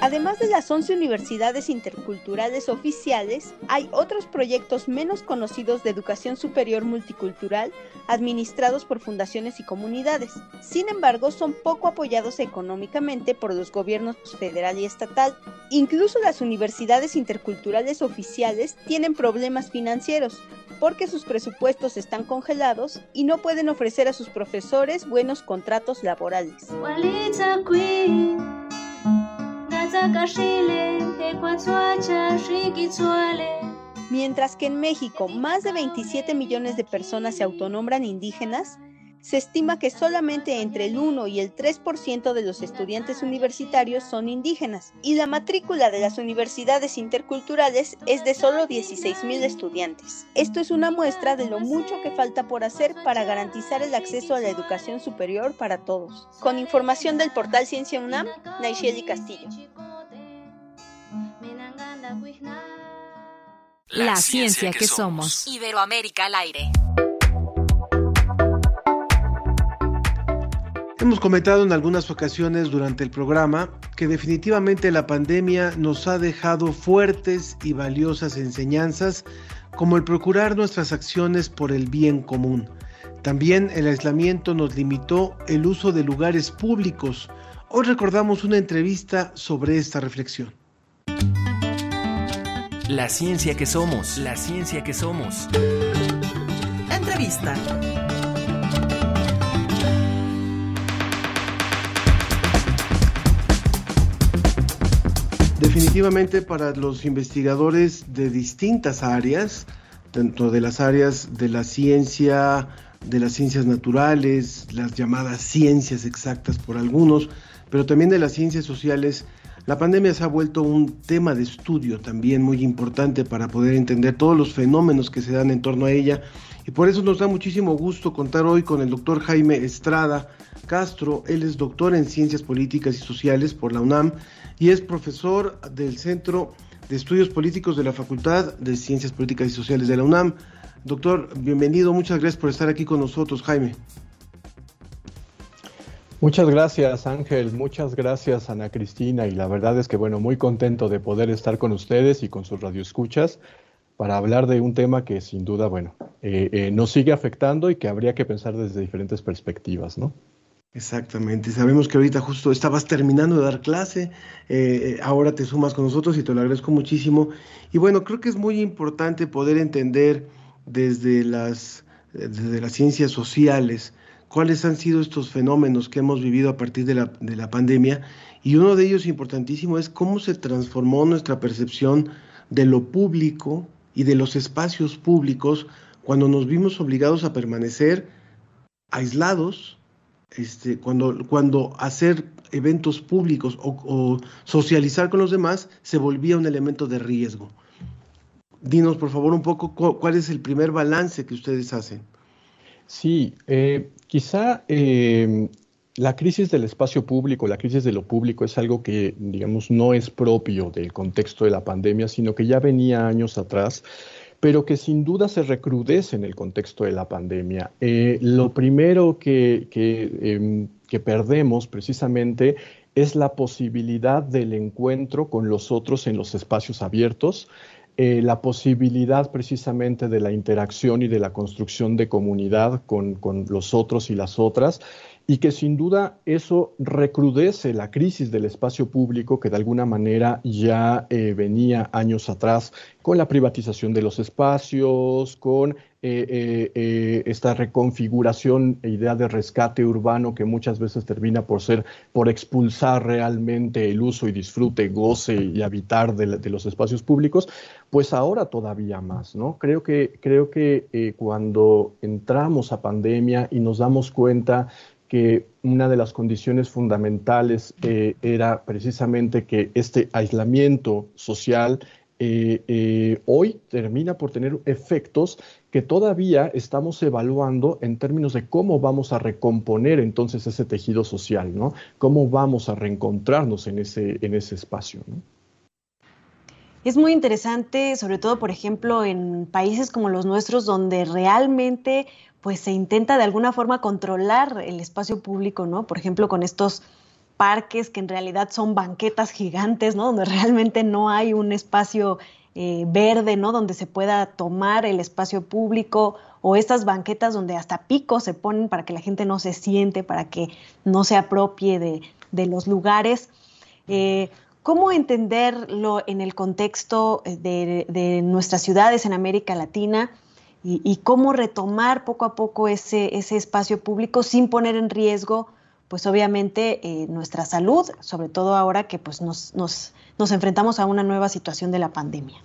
Además de las 11 universidades interculturales oficiales, hay otros proyectos menos conocidos de educación superior multicultural administrados por fundaciones y comunidades. Sin embargo, son poco apoyados económicamente por los gobiernos federal y estatal. Incluso las universidades interculturales oficiales tienen problemas financieros porque sus presupuestos están congelados y no pueden ofrecer a sus profesores buenos contratos laborales. Mientras que en México más de 27 millones de personas se autonombran indígenas, se estima que solamente entre el 1 y el 3% de los estudiantes universitarios son indígenas y la matrícula de las universidades interculturales es de solo 16 mil estudiantes. Esto es una muestra de lo mucho que falta por hacer para garantizar el acceso a la educación superior para todos. Con información del portal Ciencia UNAM, Naisheli Castillo. La ciencia que somos. Iberoamérica al aire. Hemos comentado en algunas ocasiones durante el programa que definitivamente la pandemia nos ha dejado fuertes y valiosas enseñanzas como el procurar nuestras acciones por el bien común. También el aislamiento nos limitó el uso de lugares públicos. Hoy recordamos una entrevista sobre esta reflexión. La ciencia que somos, la ciencia que somos. Entrevista. Definitivamente para los investigadores de distintas áreas, dentro de las áreas de la ciencia, de las ciencias naturales, las llamadas ciencias exactas por algunos, pero también de las ciencias sociales, la pandemia se ha vuelto un tema de estudio también muy importante para poder entender todos los fenómenos que se dan en torno a ella y por eso nos da muchísimo gusto contar hoy con el doctor Jaime Estrada Castro. Él es doctor en Ciencias Políticas y Sociales por la UNAM y es profesor del Centro de Estudios Políticos de la Facultad de Ciencias Políticas y Sociales de la UNAM. Doctor, bienvenido, muchas gracias por estar aquí con nosotros, Jaime. Muchas gracias Ángel, muchas gracias Ana Cristina y la verdad es que bueno, muy contento de poder estar con ustedes y con sus radioescuchas para hablar de un tema que sin duda, bueno, eh, eh, nos sigue afectando y que habría que pensar desde diferentes perspectivas, ¿no? Exactamente, sabemos que ahorita justo estabas terminando de dar clase, eh, ahora te sumas con nosotros y te lo agradezco muchísimo. Y bueno, creo que es muy importante poder entender desde las, desde las ciencias sociales cuáles han sido estos fenómenos que hemos vivido a partir de la, de la pandemia. Y uno de ellos importantísimo es cómo se transformó nuestra percepción de lo público y de los espacios públicos cuando nos vimos obligados a permanecer aislados, este, cuando, hacer eventos públicos o, socializar con los demás se volvía un elemento de riesgo. dinos por favor un poco cuál es el primer balance que ustedes hacen. Sí, eh, quizá eh, la crisis del espacio público, la crisis de lo público es algo que, digamos, no es propio del contexto de la pandemia, sino que ya venía años atrás, pero que sin duda se recrudece en el contexto de la pandemia. Eh, lo primero que, em, que perdemos precisamente es la posibilidad del encuentro con los otros en los espacios abiertos, eh, la posibilidad precisamente de la interacción y de la construcción de comunidad con, con los otros y las otras y que sin duda eso recrudece la crisis del espacio público que de alguna manera ya eh, venía años atrás con la privatización de los espacios, con eh, eh, esta reconfiguración e idea de rescate urbano que muchas veces termina por ser, por expulsar realmente el uso y disfrute, goce y habitar de, de los espacios públicos, pues ahora todavía más, ¿no? Creo que, creo que cuando entramos a pandemia y nos damos cuenta que una de las condiciones fundamentales eh, era precisamente que este aislamiento social eh, eh, hoy termina por tener efectos que todavía estamos evaluando en términos de cómo vamos a recomponer entonces ese tejido social, ¿no? Cómo vamos a reencontrarnos en ese, en ese espacio, Es muy interesante, sobre todo, por ejemplo, en países como los nuestros, donde realmente pues se intenta de alguna forma controlar el espacio público, ¿no? Por ejemplo, con estos parques que en realidad son banquetas gigantes, ¿no? Donde realmente no hay un espacio eh, verde, ¿no? Donde se pueda tomar el espacio público o estas banquetas donde hasta picos se ponen para que la gente no se siente, para que no se apropie de, los lugares. Eh, ¿Cómo entenderlo en el contexto de, de, nuestras ciudades en América Latina? Y, cómo retomar poco a poco ese, ese espacio público sin poner en riesgo, pues obviamente, eh, nuestra salud, sobre todo ahora que pues, nos, nos, nos enfrentamos a una nueva situación de la pandemia.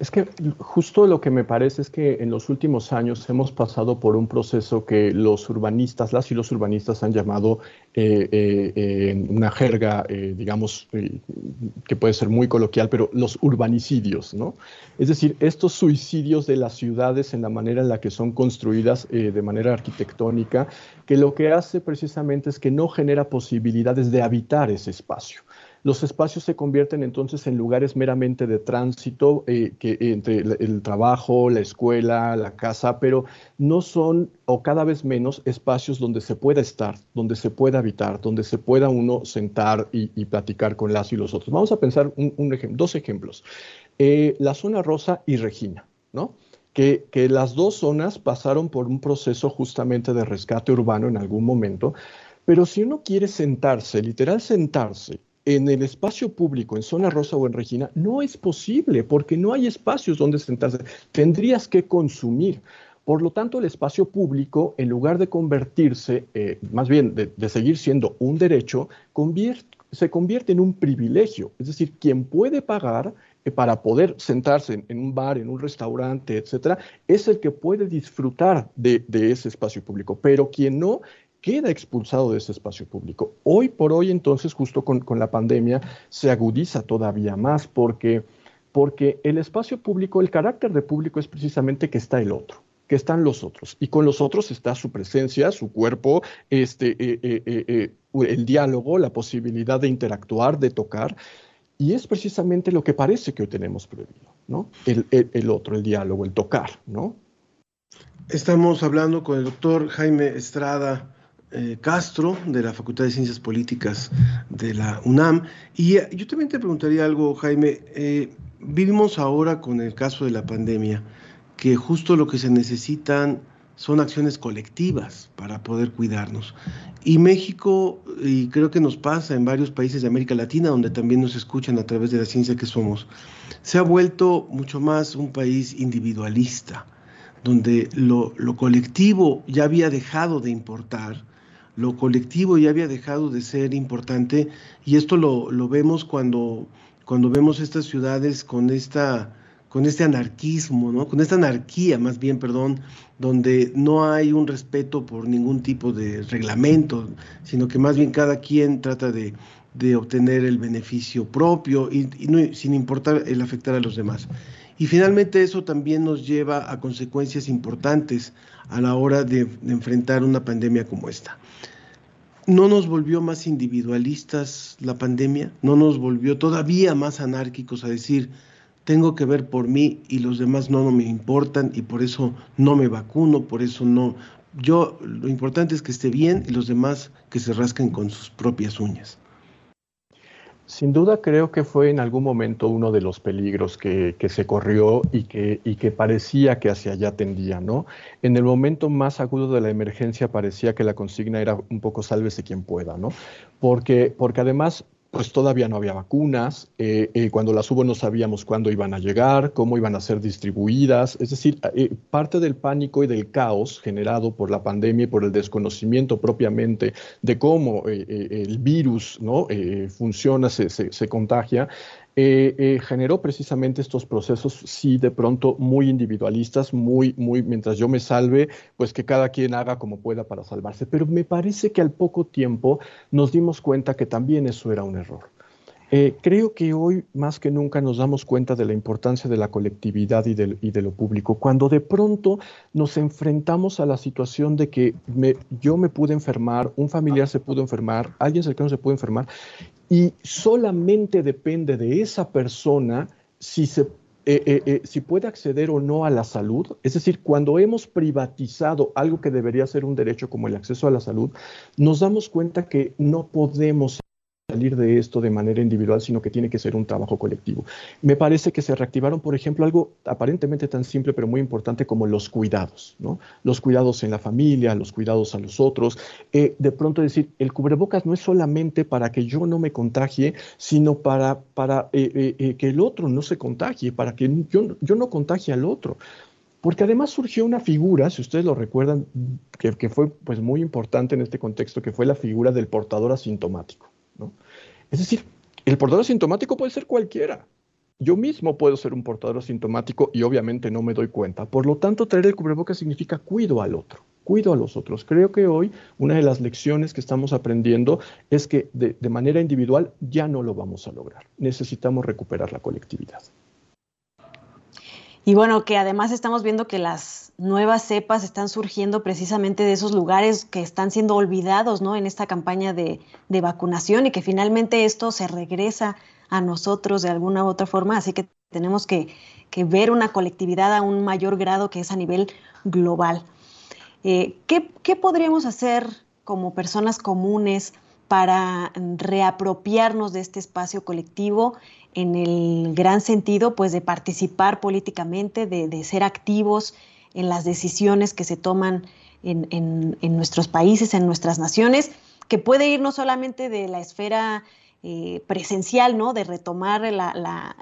Es que justo lo que me parece es que en los últimos años hemos pasado por un proceso que los urbanistas, las y los urbanistas han llamado eh, eh, una jerga, eh, digamos, que puede ser muy coloquial, pero los urbanicidios, ¿no? Es decir, estos suicidios de las ciudades en la manera en la que son construidas de manera arquitectónica, que lo que hace precisamente es que no genera posibilidades de habitar ese espacio. Los espacios se convierten entonces en lugares meramente de tránsito eh, que, entre el, trabajo, la escuela, la casa, pero no son o cada vez menos espacios donde se pueda estar, donde se pueda habitar, donde se pueda uno sentar y, platicar con las y los otros. Vamos a pensar un, dos ejemplos. Eh, la zona rosa y Regina, ¿no? Que, que, las dos zonas pasaron por un proceso justamente de rescate urbano en algún momento, pero si uno quiere sentarse, literal sentarse, en el espacio público, en Zona Rosa o en Regina, no es posible porque no hay espacios donde sentarse. Tendrías que consumir. Por lo tanto, el espacio público, en lugar de convertirse, eh, más bien de, seguir siendo un derecho, se convierte en un privilegio. Es decir, quien puede pagar eh, para poder sentarse en, un bar, en un restaurante, etcétera, es el que puede disfrutar de, de ese espacio público. Pero quien no, queda expulsado de ese espacio público. Hoy por hoy, entonces, justo con, la pandemia, se agudiza todavía más porque, porque el espacio público, el carácter de público es precisamente que está el otro que están los otros. Y con los otros está su presencia, su cuerpo, este, eh, eh, eh, el diálogo, la posibilidad de interactuar, de tocar. Y es precisamente lo que parece que hoy tenemos prohibido, ¿no? El, el otro, el diálogo, el tocar, ¿no? Estamos hablando con el doctor Jaime Estrada eh, Castro de la Facultad de Ciencias Políticas de la UNAM. Y eh, yo también te preguntaría algo, Jaime. Eh, vivimos ahora con el caso de la pandemia, que justo lo que se necesitan son acciones colectivas para poder cuidarnos. Y México, y creo que nos pasa en varios países de América Latina, donde también nos escuchan a través de la ciencia que somos, se ha vuelto mucho más un país individualista, donde lo, lo colectivo ya había dejado de importar lo colectivo ya había dejado de ser importante y esto lo, vemos cuando, cuando vemos estas ciudades con esta con este anarquismo, ¿no? Con esta anarquía, más bien, perdón, donde no hay un respeto por ningún tipo de reglamento, sino que más bien cada quien trata de, obtener el beneficio propio y, sin importar el afectar a los demás. Y finalmente eso también nos lleva a consecuencias importantes a la hora de, enfrentar una pandemia como esta. ¿No nos volvió más individualistas la pandemia? ¿No nos volvió todavía más anárquicos a decir, tengo que ver por mí y los demás no, no me importan y por eso no me vacuno, por eso no, yo lo importante es que esté bien y los demás que se rasquen con sus propias uñas. Sin duda creo que fue en algún momento uno de los peligros que, se corrió y que, y que, parecía que hacia allá tendía, ¿no? En el momento más agudo de la emergencia parecía que la consigna era un poco sálvese quien pueda, ¿no? Porque, porque además pues todavía no había vacunas, eh, eh, cuando las hubo no sabíamos cuándo iban a llegar, cómo iban a ser distribuidas, es decir, eh, parte del pánico y del caos generado por la pandemia y por el desconocimiento propiamente de cómo el virus ¿no? funciona, se, se contagia, eh, eh, generó precisamente estos procesos, sí, de pronto muy individualistas, muy, muy, mientras yo me salve, pues que cada quien haga como pueda para salvarse. Pero me parece que al poco tiempo nos dimos cuenta que también eso era un error. Eh, creo que hoy más que nunca nos damos cuenta de la importancia de la colectividad y de, lo público. Cuando de pronto nos enfrentamos a la situación de que yo me pude enfermar, un familiar se pudo enfermar, alguien cercano se pudo enfermar, y solamente depende de esa persona si se eh, eh, si puede acceder o no a la salud, es decir, cuando hemos privatizado algo que debería ser un derecho como el acceso a la salud, nos damos cuenta que no podemos salir de esto de manera individual, sino que tiene que ser un trabajo colectivo. Me parece que se reactivaron, por ejemplo, algo aparentemente tan simple pero muy importante como los cuidados, ¿no? Los cuidados en la familia, los cuidados a los otros. Eh, de pronto decir, el cubrebocas no es solamente para que yo no me contagie, sino para, para eh, eh, que el otro no se contagie, para que yo, yo no contagie al otro. Porque además surgió una figura, si ustedes lo recuerdan, que, que fue pues, muy importante en este contexto, que fue la figura del portador asintomático. Es decir, el portador asintomático puede ser cualquiera. Yo mismo puedo ser un portador asintomático y obviamente no me doy cuenta. Por lo tanto, traer el cubrebocas significa cuido al otro, cuido a los otros. Creo que hoy una de las lecciones que estamos aprendiendo es que de manera individual ya no lo vamos a lograr. Necesitamos recuperar la colectividad. Y bueno, que además estamos viendo que las nuevas cepas están surgiendo precisamente de esos lugares que están siendo olvidados ¿no? en esta campaña de, vacunación y que finalmente esto se regresa a nosotros de alguna u otra forma. Así que tenemos que, ver una colectividad a un mayor grado que es a nivel global. Eh, ¿qué, ¿Qué podríamos hacer como personas comunes para reapropiarnos de este espacio colectivo en el gran sentido pues de participar políticamente, de, ser activos en las decisiones que se toman en, nuestros países, en nuestras naciones, que puede ir no solamente de la esfera eh, presencial, ¿no? De retomar la,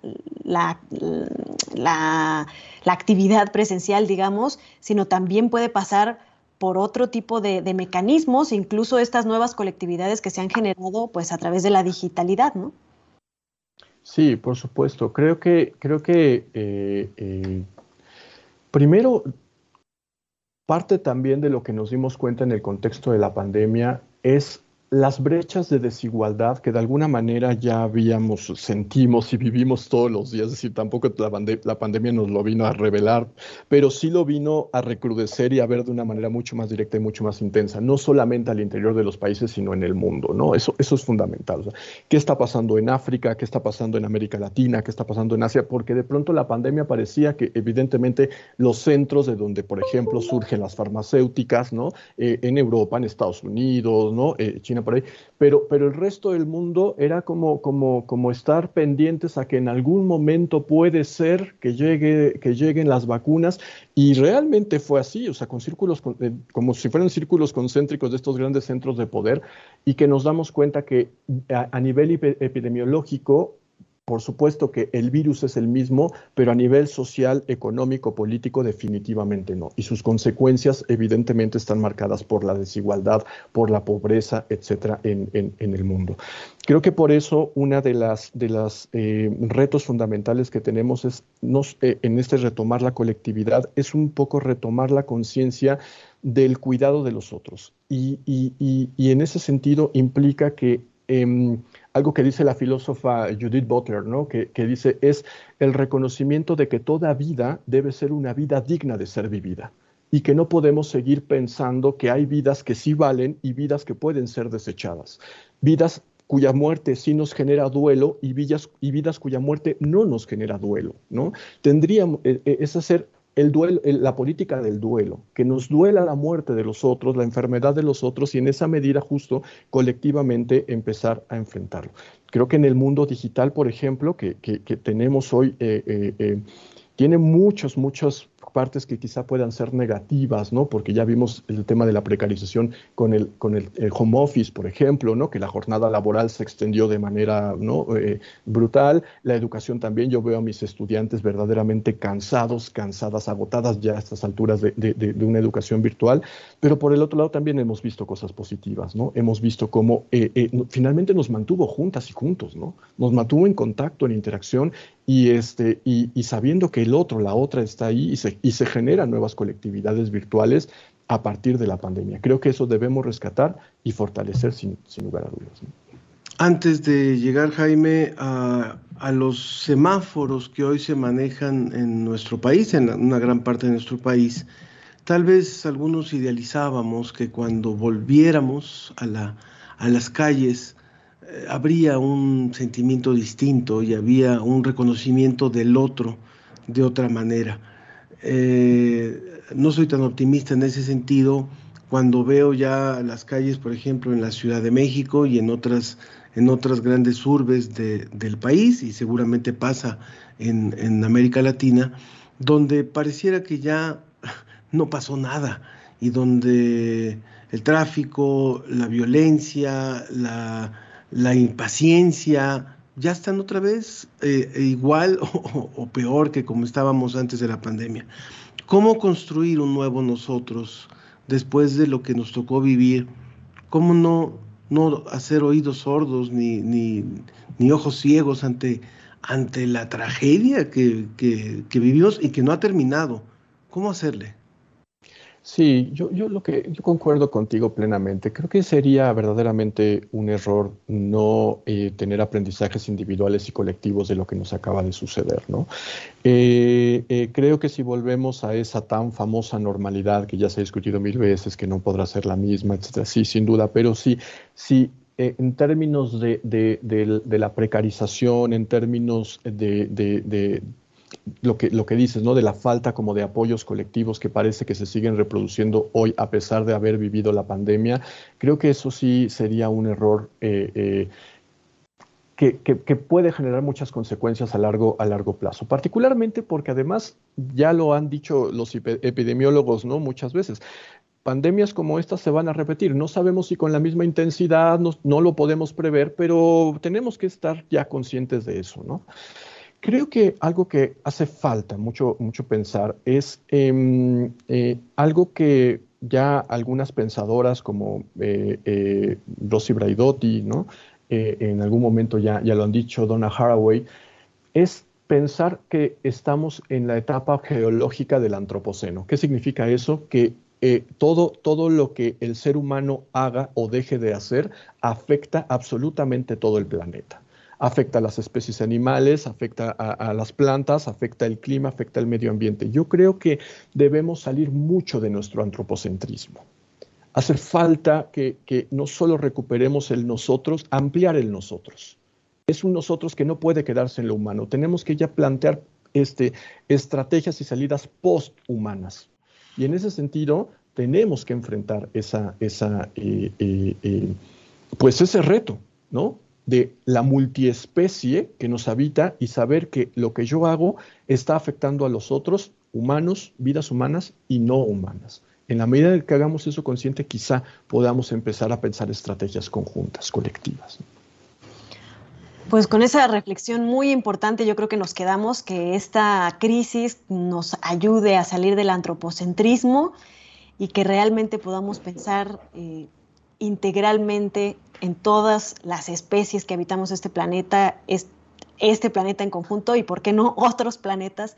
la, actividad presencial, digamos, sino también puede pasar por otro tipo de, de, mecanismos, incluso estas nuevas colectividades que se han generado pues a través de la digitalidad, ¿no? Sí, por supuesto. Creo que, creo que eh, eh, primero, parte también de lo que nos dimos cuenta en el contexto de la pandemia es las brechas de desigualdad que de alguna manera ya habíamos, sentimos y vivimos todos los días, es decir, tampoco la, la, pandemia nos lo vino a revelar, pero sí lo vino a recrudecer y a ver de una manera mucho más directa y mucho más intensa, no solamente al interior de los países, sino en el mundo, ¿no? Eso, eso es fundamental. ¿Qué está pasando en África? ¿Qué está pasando en América Latina? ¿Qué está pasando en Asia? Porque de pronto la pandemia parecía que evidentemente los centros de donde, por ejemplo, surgen las farmacéuticas, ¿no? Eh, en Europa, en Estados Unidos, ¿no? Eh, China por ahí, pero, pero el resto del mundo era como, como, como estar pendientes a que en algún momento puede ser que, llegue, que lleguen las vacunas. Y realmente fue así, o sea, con círculos, eh, como si fueran círculos concéntricos de estos grandes centros de poder y que nos damos cuenta que a nivel epidemiológico por supuesto que el virus es el mismo, pero a nivel social, económico, político, definitivamente no. Y sus consecuencias evidentemente están marcadas por la desigualdad, por la pobreza, etcétera, en, el mundo. Creo que por eso una de las de los eh, retos fundamentales que tenemos es eh, en este retomar la colectividad es un poco retomar la conciencia del cuidado de los otros. Y, y, en ese sentido implica que em, algo que dice la filósofa Judith Butler, ¿no? Que, que, dice es el reconocimiento de que toda vida debe ser una vida digna de ser vivida y que no podemos seguir pensando que hay vidas que sí valen y vidas que pueden ser desechadas, vidas cuya muerte sí nos genera duelo y vidas, y vidas cuya muerte no nos genera duelo, ¿no? Tendríamos, eh, eh, es hacer el la política del duelo, que nos duela la muerte de los otros, la enfermedad de los otros y en esa medida justo colectivamente empezar a enfrentarlo. Creo que en el mundo digital, por ejemplo, que, tenemos hoy, eh, tiene muchos, muchos partes que quizá puedan ser negativas, ¿no? Porque ya vimos el tema de la precarización con el, con el, home office, por ejemplo, ¿no? Que la jornada laboral se extendió de manera ¿no? Eh, brutal. La educación también, yo veo a mis estudiantes verdaderamente cansados, cansadas, agotadas ya a estas alturas de, de, una educación virtual. Pero por el otro lado también hemos visto cosas positivas, ¿no? Hemos visto cómo eh, eh, finalmente nos mantuvo juntas y juntos, ¿no? Nos mantuvo en contacto, en interacción y, este, y, y sabiendo que el otro, la otra está ahí y se, y se generan nuevas colectividades virtuales a partir de la pandemia. Creo que eso debemos rescatar y fortalecer sin, lugar a dudas. Antes de llegar, Jaime, a, los semáforos que hoy se manejan en nuestro país, en una gran parte de nuestro país, tal vez algunos idealizábamos que cuando volviéramos a, la, a las calles eh, habría un sentimiento distinto y había un reconocimiento del otro de otra manera. Eh, no soy tan optimista en ese sentido cuando veo ya las calles, por ejemplo, en la Ciudad de México y en otras, en otras grandes urbes del país, y seguramente pasa en, América Latina, donde pareciera que ya no pasó nada y donde el tráfico, la violencia, la impaciencia, ya están otra vez eh, igual o, peor que como estábamos antes de la pandemia. ¿Cómo construir un nuevo nosotros después de lo que nos tocó vivir? ¿Cómo no, no hacer oídos sordos ni, ni, ojos ciegos ante, ante la tragedia que, que vivimos y que no ha terminado? ¿Cómo hacerle? Sí, yo, yo lo que yo concuerdo contigo plenamente. Creo que sería verdaderamente un error no eh, tener aprendizajes individuales y colectivos de lo que nos acaba de suceder, ¿no? Eh, eh, creo que si volvemos a esa tan famosa normalidad que ya se ha discutido mil veces, que no podrá ser la misma, etcétera, sí, sin duda, pero sí, sí en términos de, de, la precarización, en términos de, lo que, lo que dices, ¿no? De la falta como de apoyos colectivos que parece que se siguen reproduciendo hoy a pesar de haber vivido la pandemia, creo que eso sí sería un error eh, eh, que, que, puede generar muchas consecuencias a largo, a largo plazo, particularmente porque además ya lo han dicho los epidemiólogos, ¿no? Muchas veces. Pandemias como estas se van a repetir. No sabemos si con la misma intensidad, no, no lo podemos prever, pero tenemos que estar ya conscientes de eso, ¿no? Creo que algo que hace falta mucho, mucho pensar es em, eh, algo que ya algunas pensadoras como eh, eh, Rosy Braidotti, ¿no? en algún momento ya, ya lo han dicho, Donna Haraway, es pensar que estamos en la etapa geológica del antropoceno. ¿Qué significa eso? Que todo, todo lo que el ser humano haga o deje de hacer afecta absolutamente todo el planeta afecta a las especies animales, afecta a, las plantas, afecta el clima, afecta el medio ambiente. Yo creo que debemos salir mucho de nuestro antropocentrismo. Hace falta que, no solo recuperemos el nosotros, ampliar el nosotros. Es un nosotros que no puede quedarse en lo humano. Tenemos que ya plantear este, estrategias y salidas posthumanas. Y en ese sentido, tenemos que enfrentar esa, eh, eh, eh, pues ese reto, ¿no? De la multiespecie que nos habita y saber que lo que yo hago está afectando a los otros, humanos, vidas humanas y no humanas. En la medida en que hagamos eso consciente, quizá podamos empezar a pensar estrategias conjuntas, colectivas. Pues con esa reflexión muy importante yo creo que nos quedamos, que esta crisis nos ayude a salir del antropocentrismo y que realmente podamos pensar eh, integralmente en todas las especies que habitamos este planeta, este planeta en conjunto y, ¿por qué no, otros planetas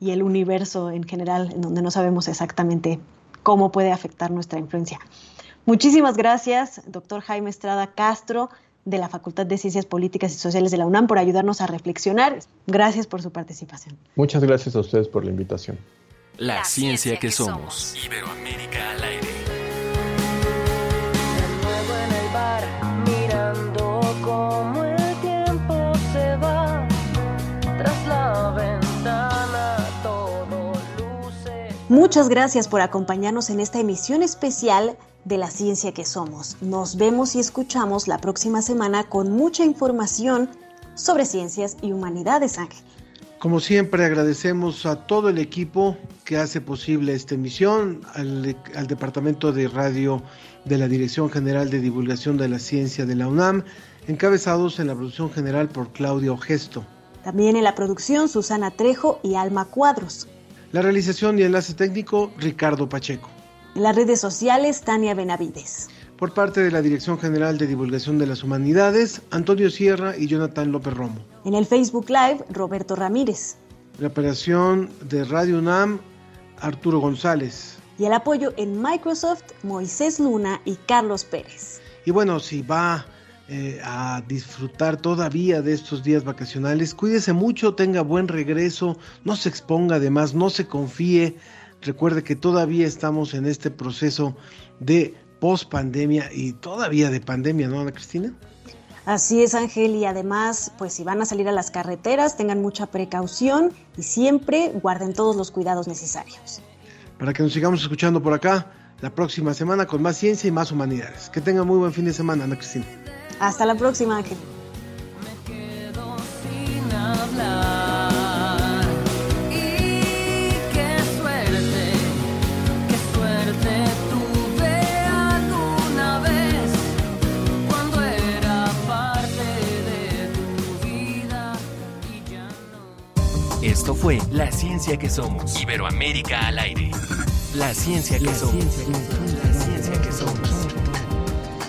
y el universo en general, en donde no sabemos exactamente cómo puede afectar nuestra influencia. Muchísimas gracias, doctor Jaime Estrada Castro, de la Facultad de Ciencias Políticas y Sociales de la UNAM, por ayudarnos a reflexionar. Gracias por su participación. Muchas gracias a ustedes por la invitación. La, ciencia, que, somos. Iberoamérica Muchas gracias por acompañarnos en esta emisión especial de la ciencia que somos. Nos vemos y escuchamos la próxima semana con mucha información sobre ciencias y humanidades, Ángel. Como siempre, agradecemos a todo el equipo que hace posible esta emisión, al, al, Departamento de Radio de la Dirección General de Divulgación de la Ciencia de la UNAM, encabezados en la producción general por Claudio Gesto. También en la producción, Susana Trejo y Alma Cuadros. La realización y enlace técnico, Ricardo Pacheco. En las redes sociales, Tania Benavides. Por parte de la Dirección General de Divulgación de las Humanidades, Antonio Sierra y Jonathan López Romo. En el Facebook Live, Roberto Ramírez. La operación de Radio UNAM, Arturo González. Y el apoyo en Microsoft, Moisés Luna y Carlos Pérez. Y bueno, si va eh, a disfrutar todavía de estos días vacacionales, cuídese mucho, tenga buen regreso, no se exponga además, no se confíe. Recuerde que todavía estamos en este proceso de post pandemia y todavía de pandemia, ¿no, Ana Cristina? Así es, Ángel, y además, pues si van a salir a las carreteras, tengan mucha precaución y siempre guarden todos los cuidados necesarios. Para que nos sigamos escuchando por acá la próxima semana con más ciencia y más humanidades. Que tengan muy buen fin de semana, Ana Cristina. Hasta la próxima, Ángel. Me quedo sin hablar. Y qué suerte, qué suerte tuve alguna vez cuando era parte de tu vida y ya no. Esto fue La Ciencia que Somos. Iberoamérica al aire. La Ciencia que Somos. La Ciencia que Somos.